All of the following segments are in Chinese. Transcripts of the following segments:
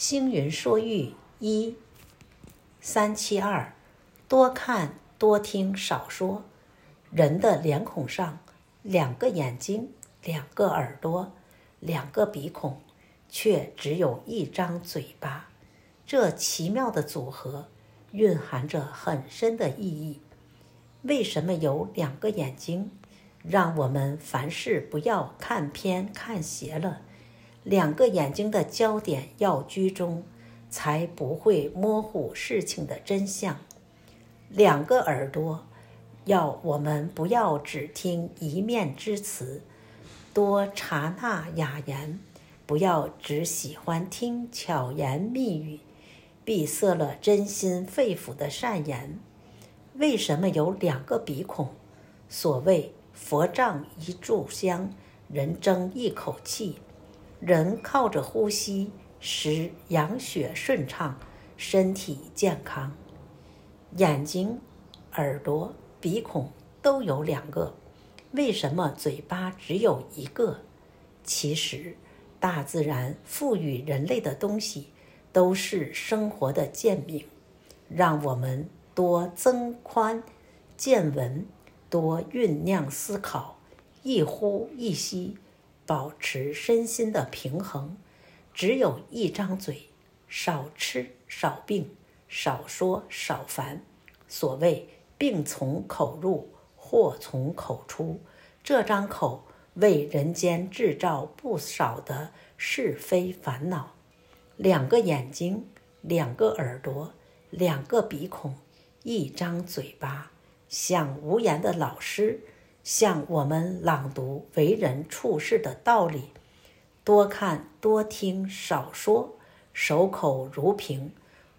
星云说玉一三七二，多看多听少说。人的脸孔上，两个眼睛，两个耳朵，两个鼻孔，却只有一张嘴巴。这奇妙的组合，蕴含着很深的意义。为什么有两个眼睛？让我们凡事不要看偏看斜了。两个眼睛的焦点要居中，才不会模糊事情的真相。两个耳朵，要我们不要只听一面之词，多察纳雅言；不要只喜欢听巧言蜜语，闭塞了真心肺腑的善言。为什么有两个鼻孔？所谓。佛仗一炷香，人争一口气。人靠着呼吸，使养血顺畅，身体健康。眼睛、耳朵、鼻孔都有两个，为什么嘴巴只有一个？其实，大自然赋予人类的东西，都是生活的健命，让我们多增宽见闻。多酝酿思考，一呼一吸，保持身心的平衡。只有一张嘴，少吃少病，少说少烦。所谓病从口入，祸从口出。这张口为人间制造不少的是非烦恼。两个眼睛，两个耳朵，两个鼻孔，一张嘴巴。像无言的老师，向我们朗读为人处事的道理。多看多听少说，守口如瓶，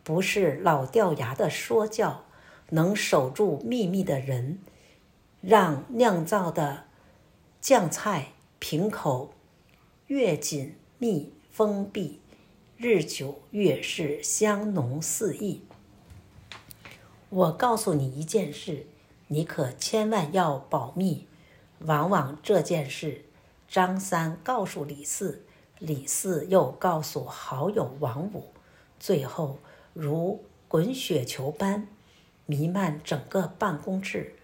不是老掉牙的说教。能守住秘密的人，让酿造的酱菜瓶口越紧密封闭，日久越是香浓四溢。我告诉你一件事。你可千万要保密。往往这件事，张三告诉李四，李四又告诉好友王五，最后如滚雪球般弥漫整个办公室，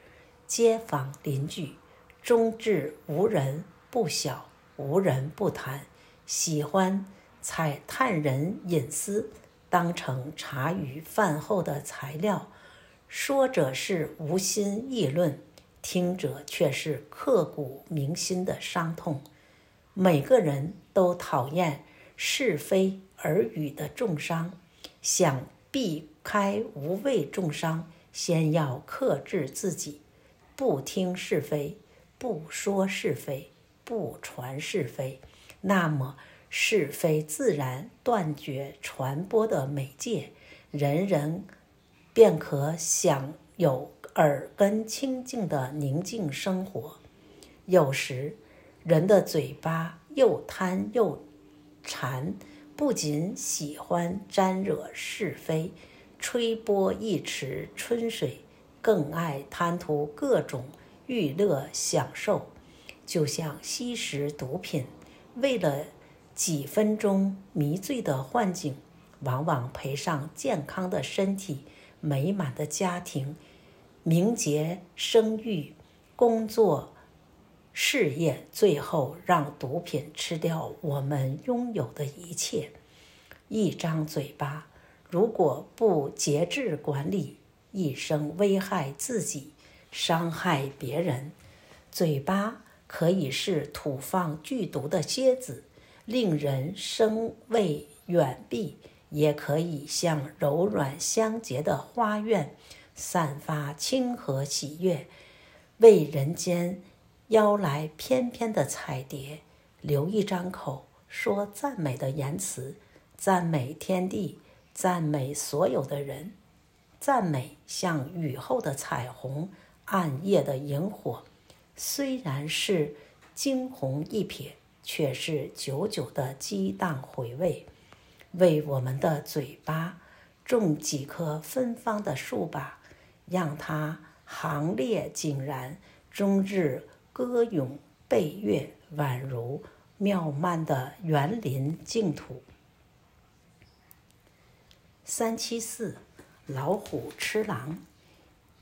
街坊邻居，终至无人不晓，无人不谈，喜欢采探人隐私，当成茶余饭后的材料。说者是无心议论，听者却是刻骨铭心的伤痛。每个人都讨厌是非耳语的重伤，想避开无谓重伤，先要克制自己，不听是非，不说是非，不传是非，那么是非自然断绝传播的媒介，人人。便可享有耳根清净的宁静生活。有时，人的嘴巴又贪又馋，不仅喜欢沾惹是非、吹波一池春水，更爱贪图各种娱乐享受，就像吸食毒品，为了几分钟迷醉的幻境，往往赔上健康的身体。美满的家庭、名节声誉、工作、事业，最后让毒品吃掉我们拥有的一切。一张嘴巴，如果不节制管理，一生危害自己，伤害别人。嘴巴可以是吐放剧毒的蝎子，令人生畏远避。也可以像柔软香洁的花苑，散发清和喜悦，为人间邀来翩翩的彩蝶。留一张口，说赞美的言辞，赞美天地，赞美所有的人，赞美像雨后的彩虹，暗夜的萤火。虽然是惊鸿一瞥，却是久久的激荡回味。为我们的嘴巴种几棵芬芳的树吧，让它行列井然，终日歌咏背乐，宛如妙曼的园林净土。三七四，老虎吃狼。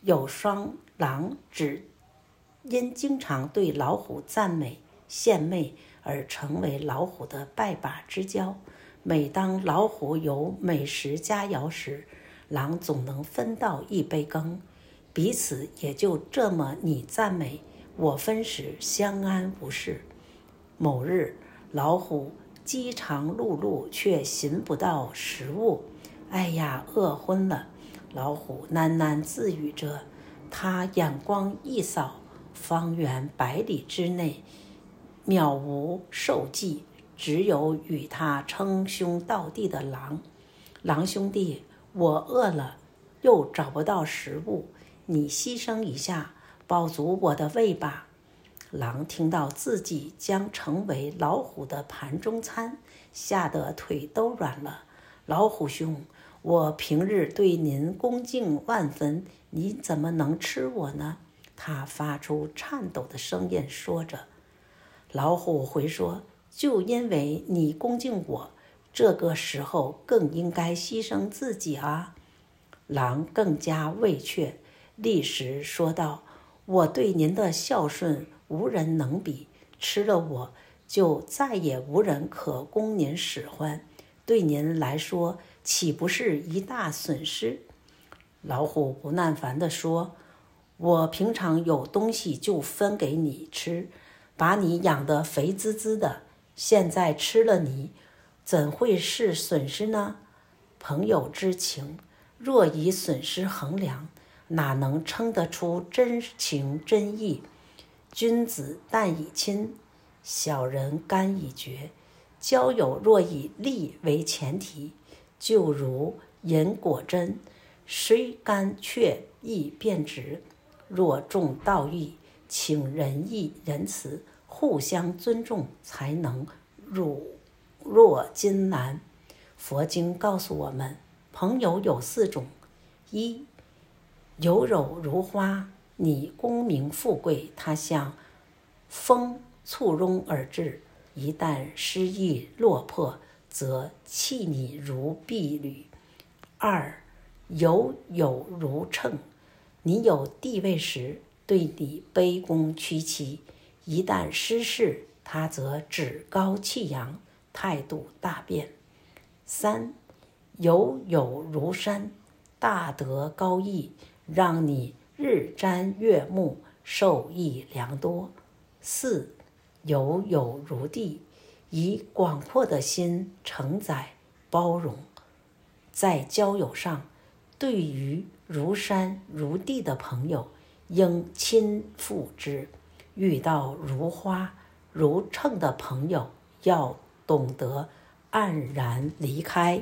有双狼只因经常对老虎赞美献媚而成为老虎的拜把之交。每当老虎有美食佳肴时，狼总能分到一杯羹，彼此也就这么你赞美我分时相安无事。某日，老虎饥肠辘辘，却寻不到食物。哎呀，饿昏了！老虎喃喃自语着。他眼光一扫，方圆百里之内，渺无兽迹，只有与他称兄道弟的狼。狼兄弟，我饿了，又找不到食物，你牺牲一下，饱足我的胃吧。狼听到自己将成为老虎的盘中餐，吓得腿都软了。老虎兄，我平日对您恭敬万分，你怎么能吃我呢？他发出颤抖的声音说着。老虎回说：“就因为你恭敬我，这个时候更应该牺牲自己啊。”狼更加畏怯，立时说道：“我对您的孝顺无人能比，吃了我就再也无人可供您使唤，对您来说。”岂不是一大损失？老虎不耐烦地说：“我平常有东西就分给你吃，把你养得肥滋滋的。现在吃了你，怎会是损失呢？朋友之情，若以损失衡量，哪能称得出真情真意？君子淡以亲，小人甘以绝。交友若以利为前提。”就如饮果针，虽甘却易变质。若重道义，请仁义仁慈，互相尊重，才能乳若金兰。佛经告诉我们，朋友有四种：一，有友如花，你功名富贵，他像风簇拥而至，一旦失意落魄。则弃你如敝履。二，有友如秤，你有地位时，对你卑躬屈膝；一旦失势，他则趾高气扬，态度大变。三，有友如山，大德高义，让你日瞻月目，受益良多。四，有友如地。以广阔的心承载包容，在交友上，对于如山如地的朋友，应亲附之；遇到如花如秤的朋友，要懂得黯然离开。